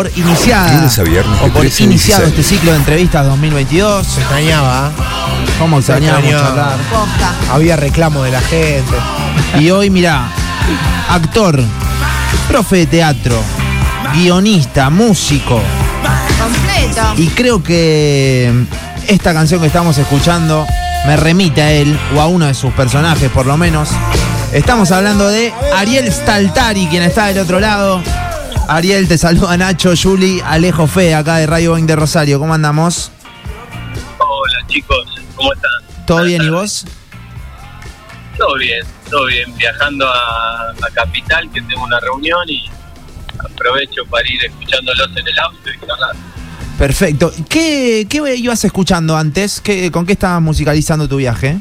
por iniciada Lunes a viernes, o por 13 a iniciado 16. este ciclo de entrevistas 2022. Se extrañaba. ¿eh? ¿Cómo extrañaba. charlar? Había reclamo de la gente. Y hoy, mirá, actor, profe de teatro, guionista, músico. Completo. Y creo que esta canción que estamos escuchando me remite a él, o a uno de sus personajes por lo menos. Estamos hablando de Ariel Staltari, quien está del otro lado. Ariel, te saluda Nacho, Juli, Alejo Fe, acá de Radio Boing de Rosario. ¿Cómo andamos? Hola chicos, ¿cómo están? ¿Todo bien y vos? Todo bien, todo bien. Viajando a, a Capital, que tengo una reunión y aprovecho para ir escuchándolos en el auto y charlar. Perfecto. ¿Qué, qué ibas escuchando antes? ¿Qué, ¿Con qué estabas musicalizando tu viaje?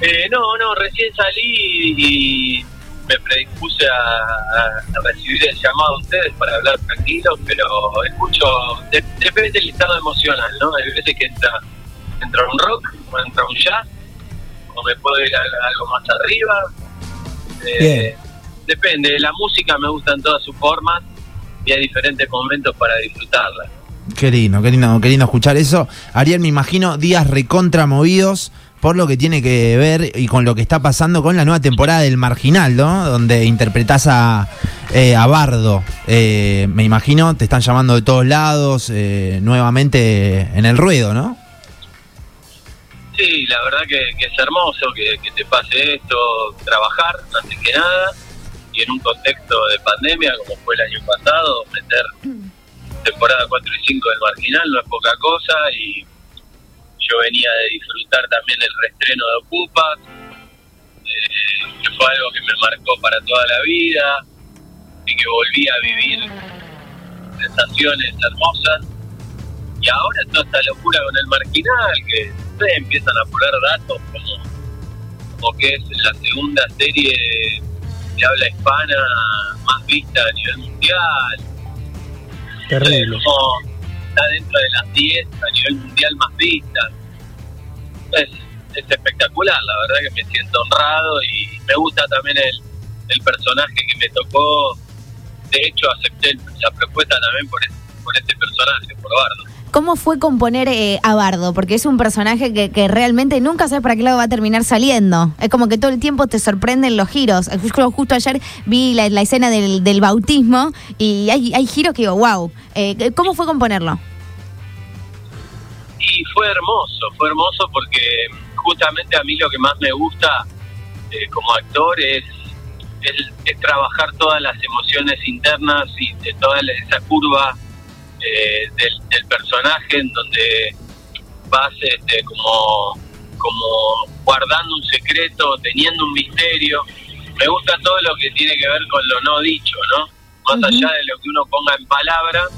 Eh, no, no, recién salí y me predispuse a, recibir el llamado de ustedes para hablar tranquilo, pero escucho, de- depende del estado emocional, ¿no? Hay veces que entra, entra un rock, o entra un jazz, o me puedo ir a, a algo más arriba. Eh, Bien. Depende, la música me gusta en todas sus formas y hay diferentes momentos para disfrutarla. Qué lindo, qué lindo, qué lindo escuchar eso. Ariel, me imagino días recontra movidos por lo que tiene que ver y con lo que está pasando con la nueva temporada del Marginal, ¿no? Donde interpretás a, eh, a Bardo. Eh, me imagino, te están llamando de todos lados, eh, nuevamente en el ruedo, ¿no? Sí, la verdad que, es hermoso que, que te pase esto, trabajar antes que nada, y en un contexto de pandemia como fue el año pasado, meter temporada 4 y 5 del Marginal no es poca cosa, y yo venía de disfrutar también el reestreno de Ocupas, eh, que fue algo que me marcó para toda la vida, y que volví a vivir sensaciones hermosas y ahora toda esta locura con el marginal, que ustedes empiezan a poner datos como, como que es la segunda serie de habla hispana más vista a nivel mundial. Terrible. Como está dentro de las 10 a nivel mundial más vistas. Es, es espectacular, la verdad que me siento honrado y me gusta también el, el personaje que me tocó. De hecho, acepté la propuesta también por, por este personaje, por Bardo. ¿Cómo fue componer eh, a Bardo? Porque es un personaje que, que realmente nunca sabes para qué lado va a terminar saliendo. Es como que todo el tiempo te sorprenden los giros. Justo, justo ayer vi la, la escena del, del bautismo y hay, hay giros que digo, wow. Eh, ¿Cómo fue componerlo? Y fue hermoso, fue hermoso porque justamente a mí lo que más me gusta eh, como actor es, es, es trabajar todas las emociones internas y de toda esa curva eh, del, del personaje en donde vas este, como, como guardando un secreto, teniendo un misterio. Me gusta todo lo que tiene que ver con lo no dicho, ¿no? Más allá de lo que uno ponga en palabras,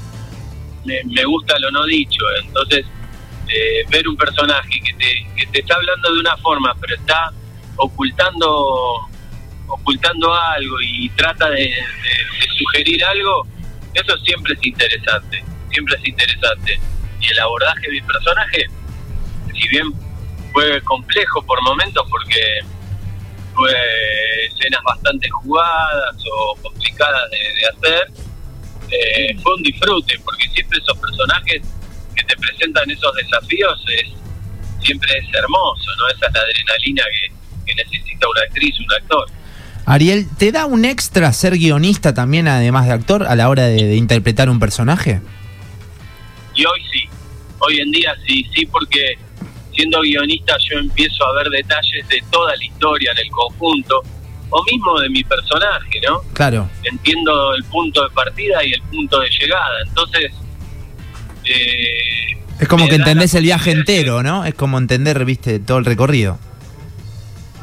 me, me gusta lo no dicho. Entonces, eh, ver un personaje que te, que te está hablando de una forma, pero está ocultando ocultando algo y trata de, sugerir algo, eso siempre es interesante, siempre es interesante. Y el abordaje de mi personaje, si bien fue complejo por momentos porque fue escenas bastante jugadas o complicadas de, hacer, eh, fue un disfrute, porque siempre esos personajes te presentan esos desafíos es siempre es hermoso, ¿no? Esa es la adrenalina que, que necesita una actriz, un actor. Ariel, ¿te da un extra ser guionista también, además de actor, a la hora de, de interpretar un personaje? Y hoy sí, hoy en día sí, sí, porque siendo guionista yo empiezo a ver detalles de toda la historia en el conjunto, o mismo de mi personaje, ¿no? Claro. entiendo el punto de partida y el punto de llegada. Entonces, eh, Es como que la entendés el viaje entero, ¿no? Es como entender, viste, todo el recorrido.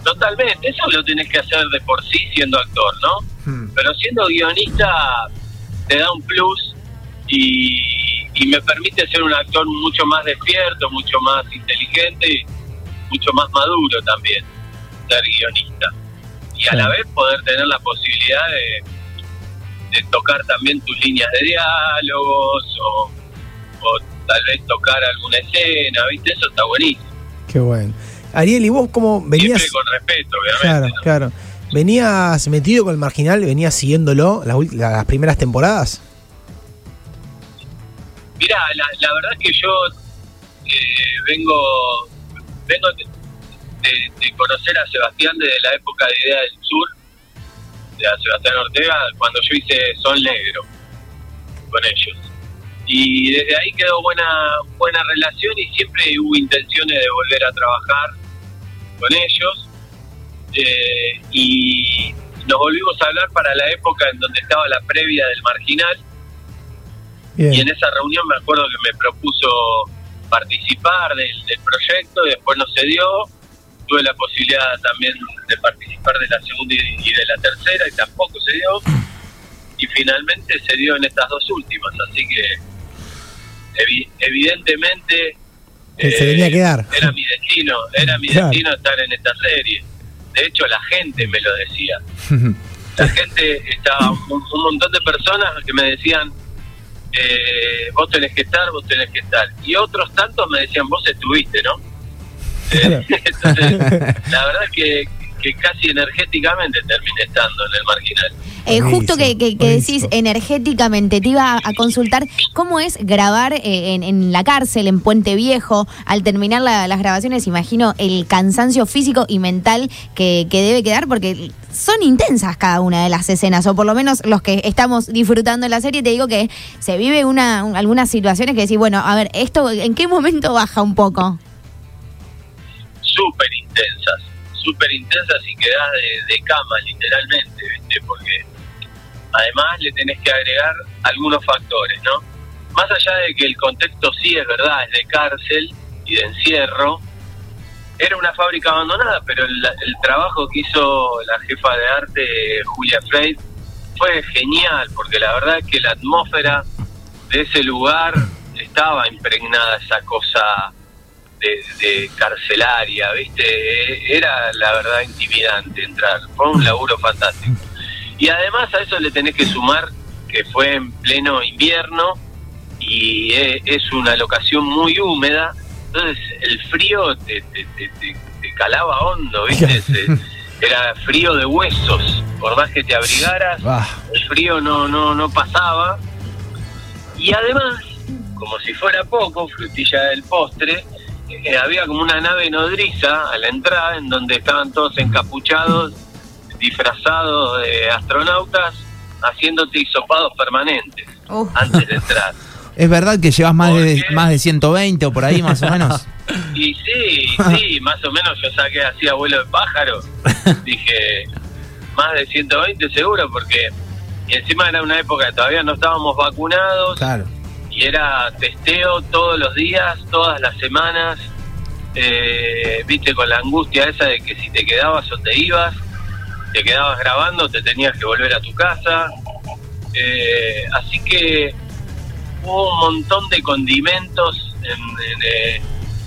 Totalmente, eso lo tenés que hacer de por sí siendo actor, ¿no? Hmm. Pero siendo guionista te da un plus y, y me permite ser un actor mucho más despierto, mucho más inteligente y mucho más maduro también, ser guionista. Y a la vez poder tener la posibilidad de, de tocar también tus líneas de diálogos o, o tal vez tocar alguna escena, ¿viste? Eso está buenísimo. Qué bueno. Ariel, ¿y vos cómo venías? Siempre con respeto, Claro, obviamente. ¿no? claro. ¿Venías metido con el marginal? ¿Venías siguiéndolo las, primeras temporadas? Mirá, la, la verdad que yo eh, vengo vengo de, de- de conocer a Sebastián desde la época de Idea del Sur, de a Sebastián Ortega, cuando yo hice Sol Negro con ellos. Y desde ahí quedó buena buena relación y siempre hubo intenciones de volver a trabajar con ellos. Eh, y nos volvimos a hablar para la época en donde estaba la previa del Marginal y en esa reunión me acuerdo que me propuso participar del, del proyecto, y después no se dio. Tuve la posibilidad también de participar de la segunda y de la tercera, y tampoco se dio. Y finalmente se dio en estas dos últimas, así que evi- evidentemente Que se tenía que dar. era mi destino, era mi Claro. destino estar en esta serie. De hecho, la gente me lo decía la gente estaba un, un montón de personas que me decían eh, vos tenés que estar, vos tenés que estar y otros tantos me decían vos estuviste, ¿no? Eh, entonces la verdad que, que casi energéticamente terminé estando en el marginal. Eh, justo que, que- que decís energéticamente, te iba a, a consultar cómo es grabar eh, en, en la cárcel, en Puente Viejo, al terminar la- las grabaciones, imagino el cansancio físico y mental que, que debe quedar, porque son intensas cada una de las escenas, o por lo menos los que estamos disfrutando de la serie, te digo que se vive una, un- algunas situaciones que decís, bueno, a ver, esto, ¿en qué momento baja un poco? súper intensas, súper intensas y quedás de, de cama literalmente, ¿viste? Porque además le tenés que agregar algunos factores, ¿no? Más allá de que el contexto sí es verdad, es de cárcel y de encierro, era una fábrica abandonada, pero el, el trabajo que hizo la jefa de arte, Julia Frey, fue genial, porque la verdad es que la atmósfera de ese lugar estaba impregnada esa cosa de, de carcelaria, ¿viste? Era la verdad intimidante entrar. Fue un laburo fantástico. Y además a eso le tenés que sumar que fue en pleno invierno y e- es una locación muy húmeda, entonces el frío te, te- te- calaba hondo, ¿viste? Se- era frío de huesos, por más que te abrigaras, el frío no, no, no pasaba. Y además, como si fuera poco, frutilla del postre, eh, había como una nave nodriza a la entrada en donde estaban todos encapuchados, disfrazados de astronautas, haciéndote hisopados permanentes Uf. antes de entrar. ¿Es verdad que llevas más de, más de 120 o por ahí más o menos? Y sí, sí, más o menos yo saqué así abuelo de pájaro. Dije, más de 120 seguro, porque y encima era una época que todavía no estábamos vacunados Claro. Y era testeo todos los días, todas las semanas. Eh, Viste, con la angustia esa de que si te quedabas o te ibas, te quedabas grabando, te tenías que volver a tu casa. Eh, así que hubo un montón de condimentos en, en, eh,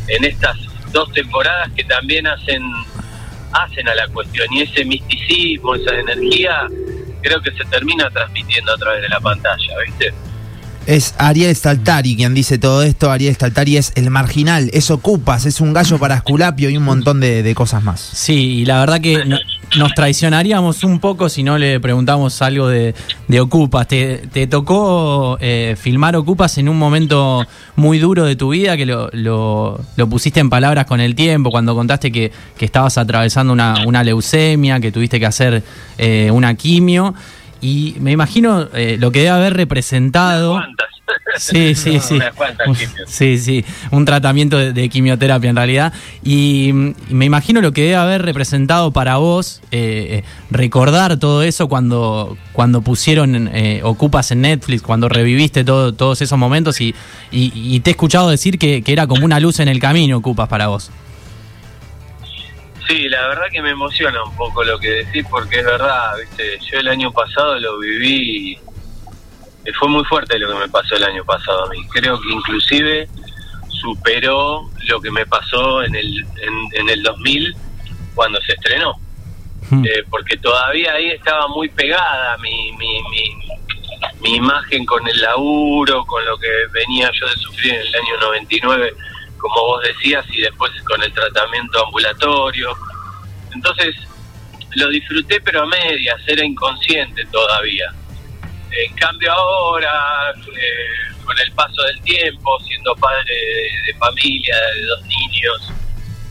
en estas dos temporadas que también hacen hacen a la cuestión y ese misticismo, esa energía, creo que se termina transmitiendo a través de la pantalla, ¿viste? Es Ariel Staltari quien dice todo esto. Ariel Staltari es el marginal, es Ocupas, es un gallo para Esculapio y un montón de, cosas más. Sí, y la verdad que no- nos traicionaríamos un poco si no le preguntamos algo de, de Ocupas. ¿Te, te tocó eh, filmar Ocupas en un momento muy duro de tu vida que lo, lo- lo pusiste en palabras con el tiempo, cuando contaste que, que estabas atravesando una, una leucemia, que tuviste que hacer eh, una quimio? Y me imagino eh, lo que debe haber representado. ¿Cuántas? Sí, sí, sí. Sí, sí, un tratamiento de, de quimioterapia en realidad. Y, mm, y me imagino lo que debe haber representado para vos eh, eh, recordar todo eso cuando, cuando pusieron eh, Ocupas en Netflix, cuando reviviste todo, todos esos momentos y, y- y te he escuchado decir que, que era como una luz en el camino Ocupas para vos. Sí, la verdad que me emociona un poco lo que decís porque es verdad, viste, yo el año pasado lo viví y fue muy fuerte lo que me pasó el año pasado a mí. Creo que inclusive superó lo que me pasó en el en, en el 2000 cuando se estrenó. Hmm. Eh, porque todavía ahí estaba muy pegada mi, mi, mi, mi imagen con el laburo, con lo que venía yo de sufrir en el año 99, como vos decías, y después con el tratamiento ambulatorio. Entonces, lo disfruté pero a medias, era inconsciente todavía. En cambio ahora, eh, con el paso del tiempo, siendo padre de, de familia, de dos niños,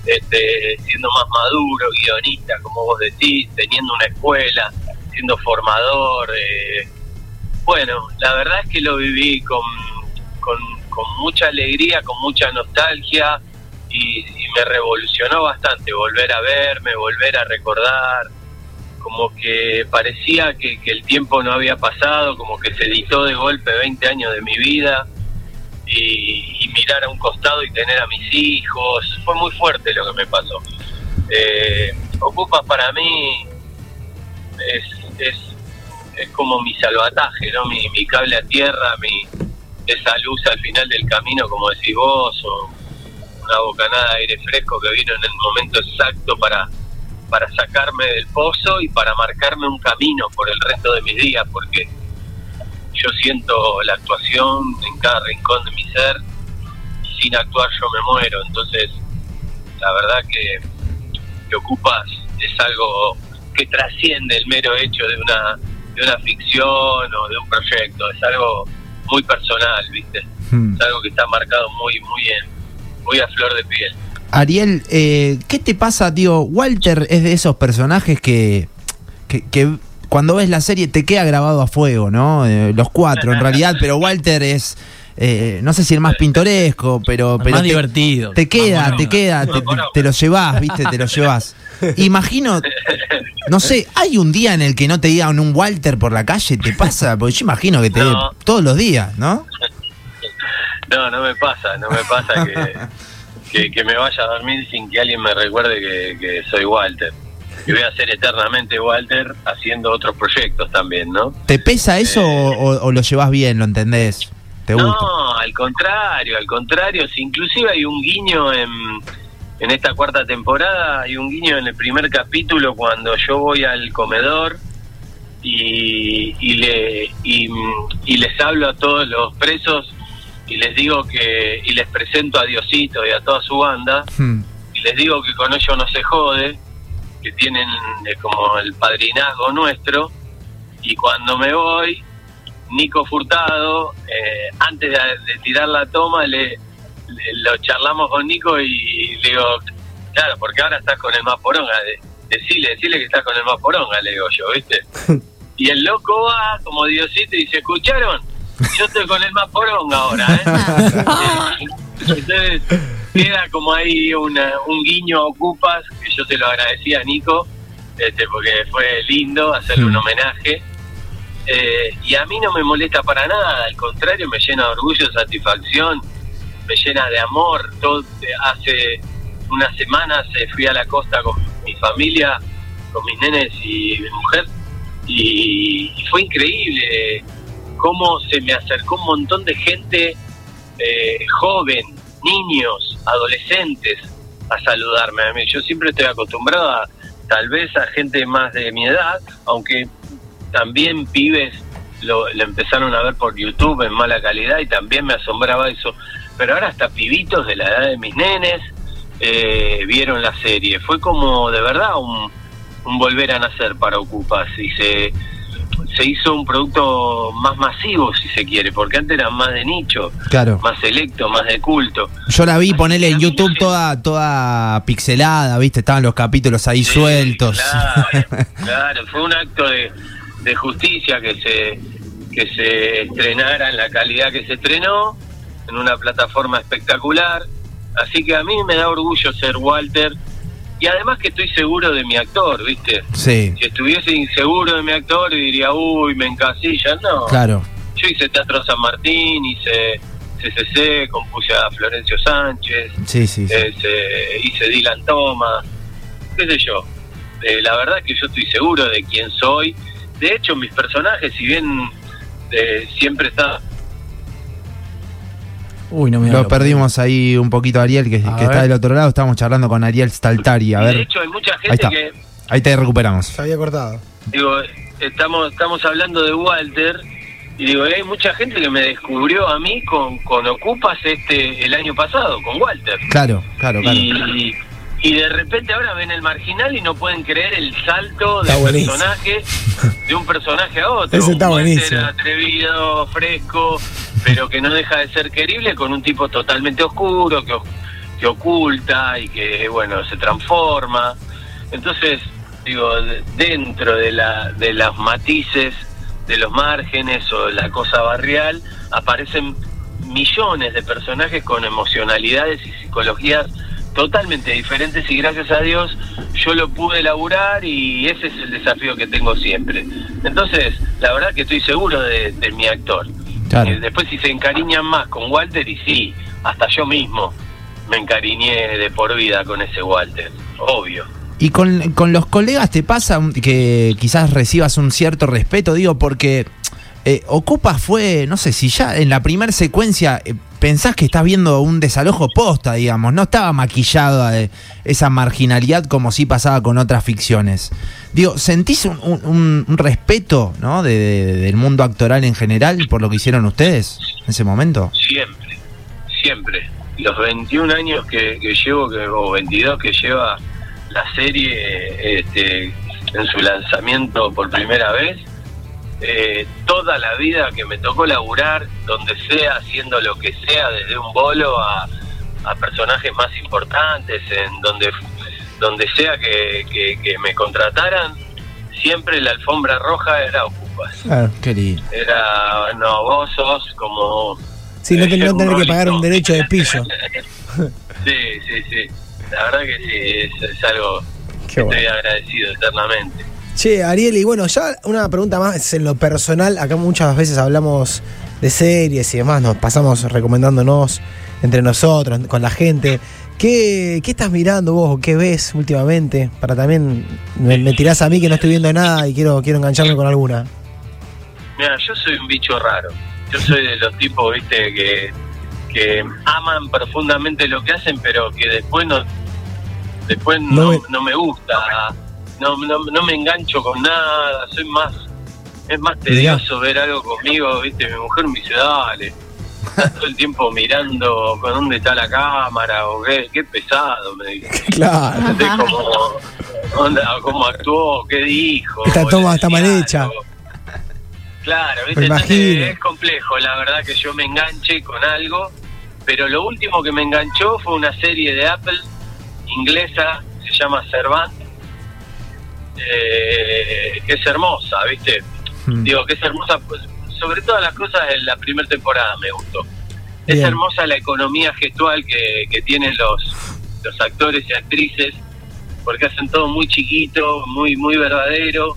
este, siendo más maduro, guionista, como vos decís, teniendo una escuela, siendo formador. eh, bueno, la verdad es que lo viví con, con, con mucha alegría, con mucha nostalgia y, me revolucionó bastante volver a verme, volver a recordar, como que parecía que, que el tiempo no había pasado, como que se editó de golpe 20 años de mi vida y, y mirar a un costado y tener a mis hijos. Fue muy fuerte lo que me pasó. Eh, Ocupas para mí es, es, es como mi salvataje, ¿no? Mi, mi cable a tierra, mi esa luz al final del camino, como decís vos, o una bocanada de aire fresco que vino en el momento exacto para, para sacarme del pozo y para marcarme un camino por el resto de mis días, porque yo siento la actuación en cada rincón de mi ser y sin actuar yo me muero. Entonces, la verdad que, que Ocupas es algo que trasciende el mero hecho de una, de una ficción o de un proyecto, es algo muy personal, ¿viste? Hmm. Es algo que está marcado muy, muy en, muy a flor de piel. Ariel, eh, ¿qué te pasa, tío? Walter es de esos personajes que, que, que cuando ves la serie te queda grabado a fuego, ¿no? Eh, los cuatro, en realidad, pero Walter es, eh, no sé si el más pintoresco, pero... El pero más te, divertido. Te queda, te queda, te, te- te lo llevas, ¿viste? Te lo llevas. Imagino, no sé, ¿hay un día en el que no te digan un Walter por la calle? ¿Te pasa? Porque yo imagino que te No. todos los días, ¿no? No, no me pasa, no me pasa que, que, que me vaya a dormir sin que alguien me recuerde que, que soy Walter. Y voy a ser eternamente Walter haciendo otros proyectos también, ¿no? ¿Te pesa eso o, o- o lo llevas bien, lo entendés? ¿Te gusta? No, al contrario, al contrario. Si inclusive hay un guiño en, en esta cuarta temporada, hay un guiño en el primer capítulo cuando yo voy al comedor y, y, le, y, y les hablo a todos los presos y les digo que, y les presento a Diosito y a toda su banda Hmm. y les digo que con ellos no se jode, que tienen como el padrinazgo nuestro, y cuando me voy, Nico Furtado, eh, antes de, de tirar la toma, le- lo charlamos con Nico y le digo, claro, porque ahora estás con el más poronga, de, decile, decile que estás con el más poronga, le digo yo, ¿viste? Y el loco va como Diosito y dice, ¿escucharon? Yo estoy con el más poronga ahora, ¿eh? Entonces queda como ahí una, un guiño a Ocupas, que yo se lo agradecí a Nico, este, porque fue lindo hacerle un Mm. homenaje. Eh, y a mí no me molesta para nada, al contrario, me llena de orgullo, satisfacción, me llena de amor. Todo, hace unas semanas eh, fui a la costa con mi familia, con mis nenes y mi mujer, y, y fue increíble cómo se me acercó un montón de gente eh, joven, niños, adolescentes, a saludarme a mí. Yo siempre estoy acostumbrado a, tal vez a gente más de mi edad, aunque también pibes lo, lo empezaron a ver por YouTube en mala calidad y también me asombraba eso. Pero ahora hasta pibitos de la edad de mis nenes eh, vieron la serie. Fue como de verdad un, un volver a nacer para Ocupas y se, se hizo un producto más masivo, si se quiere, porque antes era más de nicho, Claro. más selecto, más de culto. Yo la vi Así ponerle en YouTube toda, toda pixelada, ¿viste? Estaban los capítulos ahí Sí, sueltos. Claro, claro, fue un acto de, de justicia que se que se estrenara en la calidad que se estrenó, en una plataforma espectacular. Así que a mí me da orgullo ser Walter y además que estoy seguro de mi actor, ¿viste? Sí, Si estuviese inseguro de mi actor diría, uy, me encasilla. No, claro. yo hice Teatro San Martín, hice CCC, compuse a Florencio Sánchez, Sí, sí, sí. este, hice Dylan Thomas, qué sé yo. Eh, la verdad que yo estoy seguro de quién soy. De hecho, mis personajes, si bien eh, siempre está Uy, no me Lo perdimos ahí un poquito a Ariel, que, está del otro lado. Estamos charlando con Ariel Staltari. A ver, de hecho, hay mucha ahí gente está. que, Ahí te recuperamos. Se había cortado. digo, estamos estamos hablando de Walter y digo, hay mucha gente que me descubrió a mí con, con Ocupas este el año pasado, con Walter. Claro, claro, claro. Y, y de repente ahora ven el marginal y no pueden creer el salto Está del buenísimo. personaje, de un personaje a otro. Ese está Walter buenísimo. atrevido, fresco, pero que no deja de ser querible con un tipo totalmente oscuro, que, que oculta y que, bueno, se transforma. Entonces, digo, de- dentro de, la, de los matices, de los márgenes o la cosa barrial, aparecen millones de personajes con emocionalidades y psicologías totalmente diferentes y gracias a Dios yo lo pude elaborar y ese es el desafío que tengo siempre. Entonces, la verdad que estoy seguro de mi actor. Claro. Eh, después si se encariñan más con Walter y sí, hasta yo mismo me encariñé de por vida con ese Walter, obvio. Y con, con los colegas te pasa que quizás recibas un cierto respeto, digo, porque eh, Ocupa fue, no sé, si ya en la primera secuencia eh, pensás que estás viendo un desalojo posta, digamos, no estaba maquillada eh, esa marginalidad como sí pasaba con otras ficciones. Digo, ¿sentís un, respeto ¿no? de- del mundo actoral en general por lo que hicieron ustedes en ese momento? Siempre, siempre. Los 21 años que, que llevo, que, o 22 que lleva la serie este, en su lanzamiento por primera vez, eh, toda la vida que me tocó laburar, donde sea, haciendo lo que sea, desde un bolo a, a personajes más importantes, en donde, donde sea que, que- que me contrataran, siempre la alfombra roja era Ocupas. Claro. Qué lindo. Era, no, vos sos como Sí, no, Eh, no tener que pagar un derecho de pillo. Sí, sí, sí. La verdad que sí, es, es algo Qué que bueno. estoy agradecido eternamente. Che, Ariel, y bueno, ya una pregunta más en lo personal. Acá muchas veces hablamos de series y demás, nos pasamos recomendándonos entre nosotros, con la gente. ¿Qué, qué estás mirando vos o qué ves últimamente? Para también me, me tirás a mí que no estoy viendo nada y quiero, quiero engancharme con alguna. Mira, yo soy un bicho raro. Yo soy de los tipos, viste, que, que aman profundamente lo que hacen, pero que después no después No no, me- no me gusta. No, no, no me engancho con nada. Soy más es más tedioso ver algo conmigo, viste, mi mujer me dice, dale. Todo el tiempo mirando con dónde está la cámara o qué, qué pesado, me dice. Claro. Entonces, como, onda, cómo actuó, qué dijo. Esta toma está mal hecha. Claro, ¿viste? Entonces, es complejo, la verdad, que yo me enganche con algo. Pero lo último que me enganchó fue una serie de Apple inglesa, se llama Servant, eh, que es hermosa, ¿viste? Mm. Digo, que es hermosa, pues, sobre todas las cosas, en la primera temporada me gustó. Es hermosa la economía gestual que, que tienen los, los actores y actrices, porque hacen todo muy chiquito, muy muy verdadero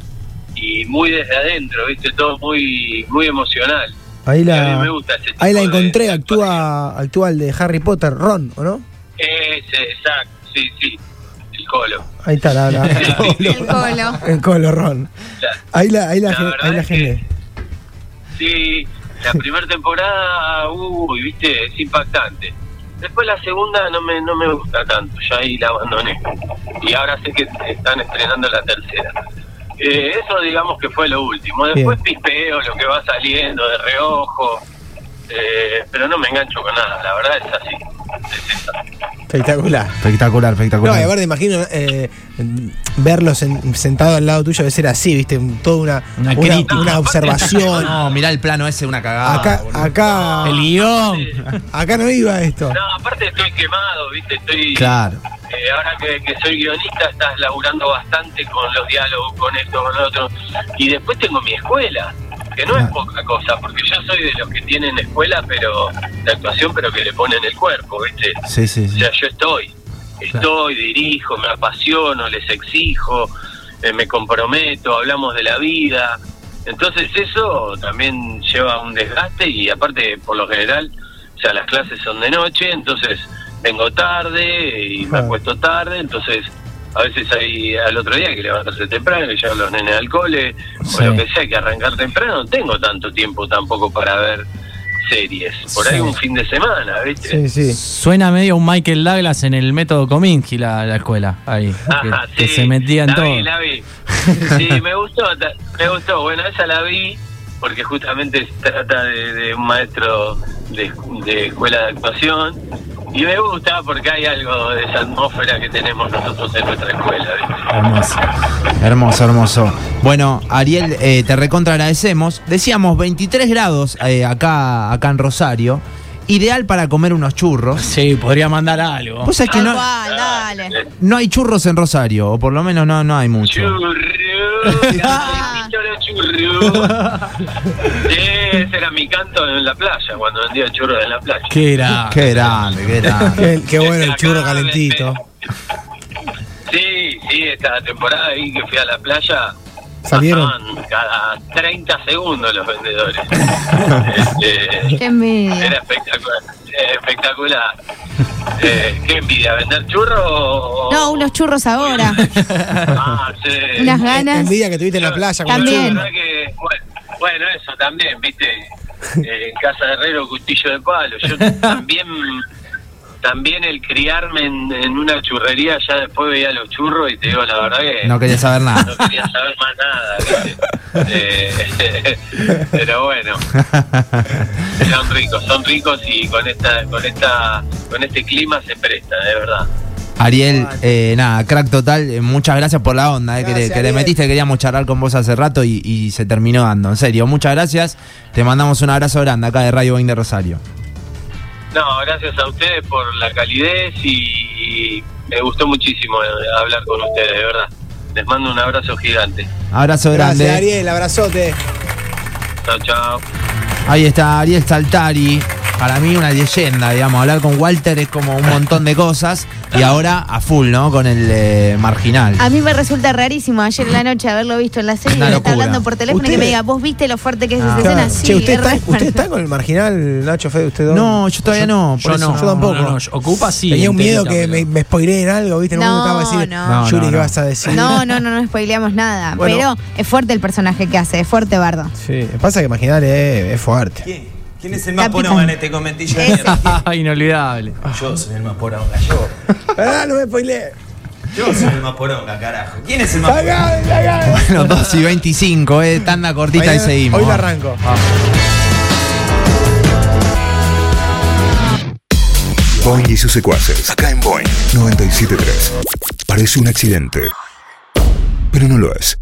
y muy desde adentro, ¿viste? Todo muy muy emocional. Ahí Y a mí la, me gusta ese tipo ahí la encontré, de actúa, actúa el de Harry Potter, Ron, ¿o no? Ese, exacto, sí, sí, el colo. Ahí está la, la- El colo. el colo Ron. La- Ahí la, ahí la, ahí la que- generé. Sí, la primera temporada, uy, viste, es impactante. Después la segunda no me no me gusta tanto, ya ahí la abandoné. Y ahora sé que están estrenando la tercera. Eh, eso digamos que fue lo último. Después pispeo lo que va saliendo de reojo, eh, pero no me engancho con nada, la verdad es así. Es esa. Espectacular. Espectacular, No, espectacular. y aparte imagino eh, verlos en- sentado al lado tuyo debe ser así, viste, toda una, Una una, crítica. una observación. No, mirá el plano ese, una cagada. acá, boludo. acá, El guion. acá no iba esto. No, aparte estoy quemado, viste, estoy... Claro. Eh, ahora que, que soy guionista, estás laburando bastante con los diálogos, con esto, con lo otro. Y después tengo mi escuela, que no es poca cosa, porque yo soy de los que tienen escuela pero de actuación, pero que le ponen el cuerpo, ¿viste? Sí, sí, O sí. sea, yo estoy, estoy, dirijo, me apasiono, les exijo, eh, me comprometo, hablamos de la vida. Entonces eso también lleva un desgaste y aparte, por lo general, o sea, las clases son de noche, entonces vengo tarde y me acuesto tarde, entonces a veces hay al otro día que levantarse temprano, que llevan los nenes al cole, Sí. o lo que sea, hay que arrancar temprano, no tengo tanto tiempo tampoco para ver series, por ahí un fin de semana, ¿viste? Sí, sí. Suena medio un Michael Douglas en el método Kominsky la, la escuela. Ahí. Que, Ajá, que sí, se metía en la todo. Vi, la vi. Sí, me gustó, me gustó. Bueno, esa la vi porque justamente se trata de, de un maestro de, de escuela de actuación y me gusta porque hay algo de esa atmósfera que tenemos nosotros en nuestra escuela. ¿viste? Hermoso. Hermoso, hermoso. Bueno, Ariel, eh, te recontra agradecemos. Decíamos 23 grados eh, acá, acá en Rosario. Ideal para comer unos churros. Sí, podría mandar algo. Vos sabés que no, dale. no hay churros en Rosario, o por lo menos no, no hay mucho. Churro, calentito los churros. Ese era mi canto en la playa, cuando vendía churros en la playa. ¿Qué era? Qué grande, qué grande. Qué, qué bueno el churro calentito. Sí, sí, esta temporada ahí que fui a la playa. ¿Salieron? pasaban cada 30 segundos los vendedores. Este, Qué envidia. Era espectacular. eh, espectacular. Eh, ¿Qué envidia? ¿Vender churros o.? No, unos churros ahora. Ah, sí. Unas ganas. Envidia que tuviste en la playa con También. churros. Que, bueno, bueno, eso también, viste. Eh, en casa de herrero, cuchillo de palo. Yo también. También el criarme en, en una churrería, ya después veía los churros y te digo la verdad que No quería saber nada. no quería saber más nada. ¿viste? Eh, pero bueno, son ricos, son ricos y con esta, con esta, con este clima se presta, de verdad. Ariel, eh, nada, crack total. eh, muchas gracias por la onda, eh, que, le- Gracias, que le metiste. Queríamos charlar con vos hace rato y, y se terminó dando. En serio, muchas gracias. Te mandamos un abrazo grande acá de Radio Boeing de Rosario. No, gracias a ustedes por la calidez y, y me gustó muchísimo hablar con ustedes, de verdad. Les mando un abrazo gigante. Abrazo Gracias, grande. Ariel. Abrazote. Chao, chao. Ahí está Ariel Saltari. Para mí una leyenda, digamos. Hablar con Walter es como un montón de cosas. Y ahora a full, ¿no? Con el eh, marginal. A mí me resulta rarísimo ayer en la noche haberlo visto en la serie y Una me está locura. hablando por teléfono y que me diga, ¿vos viste lo fuerte que es esa Ah. escena? Claro. Sí, che, ¿usted es está, re- ¿usted está con el marginal, Nacho Fede? ¿Usted dónde? No, yo todavía no. Yo no, yo tampoco. no, no, Ocupa sí. Tenía un miedo que me, me spoileen algo, ¿viste? En un No, momento estaba decir, no. No, Yuri, no, ¿qué no. vas a decir? No, no, no, no spoileamos nada. Bueno. Pero es fuerte el personaje que hace, es fuerte Bardo. Sí, pasa que marginal es, es fuerte. ¿Quién? ¿Quién es el más poronga en este comentillo de mierda? Inolvidable. Yo soy el más poronga, yo. Ah, no me spoileé. Yo soy el más poronga, carajo. ¿Quién es el más poronga? Bueno, 2 y 25, eh, tanda cortita y seguimos. Hoy la arranco. Boeing y sus secuaces. Acá en Boeing 973. Parece un accidente, pero no lo es.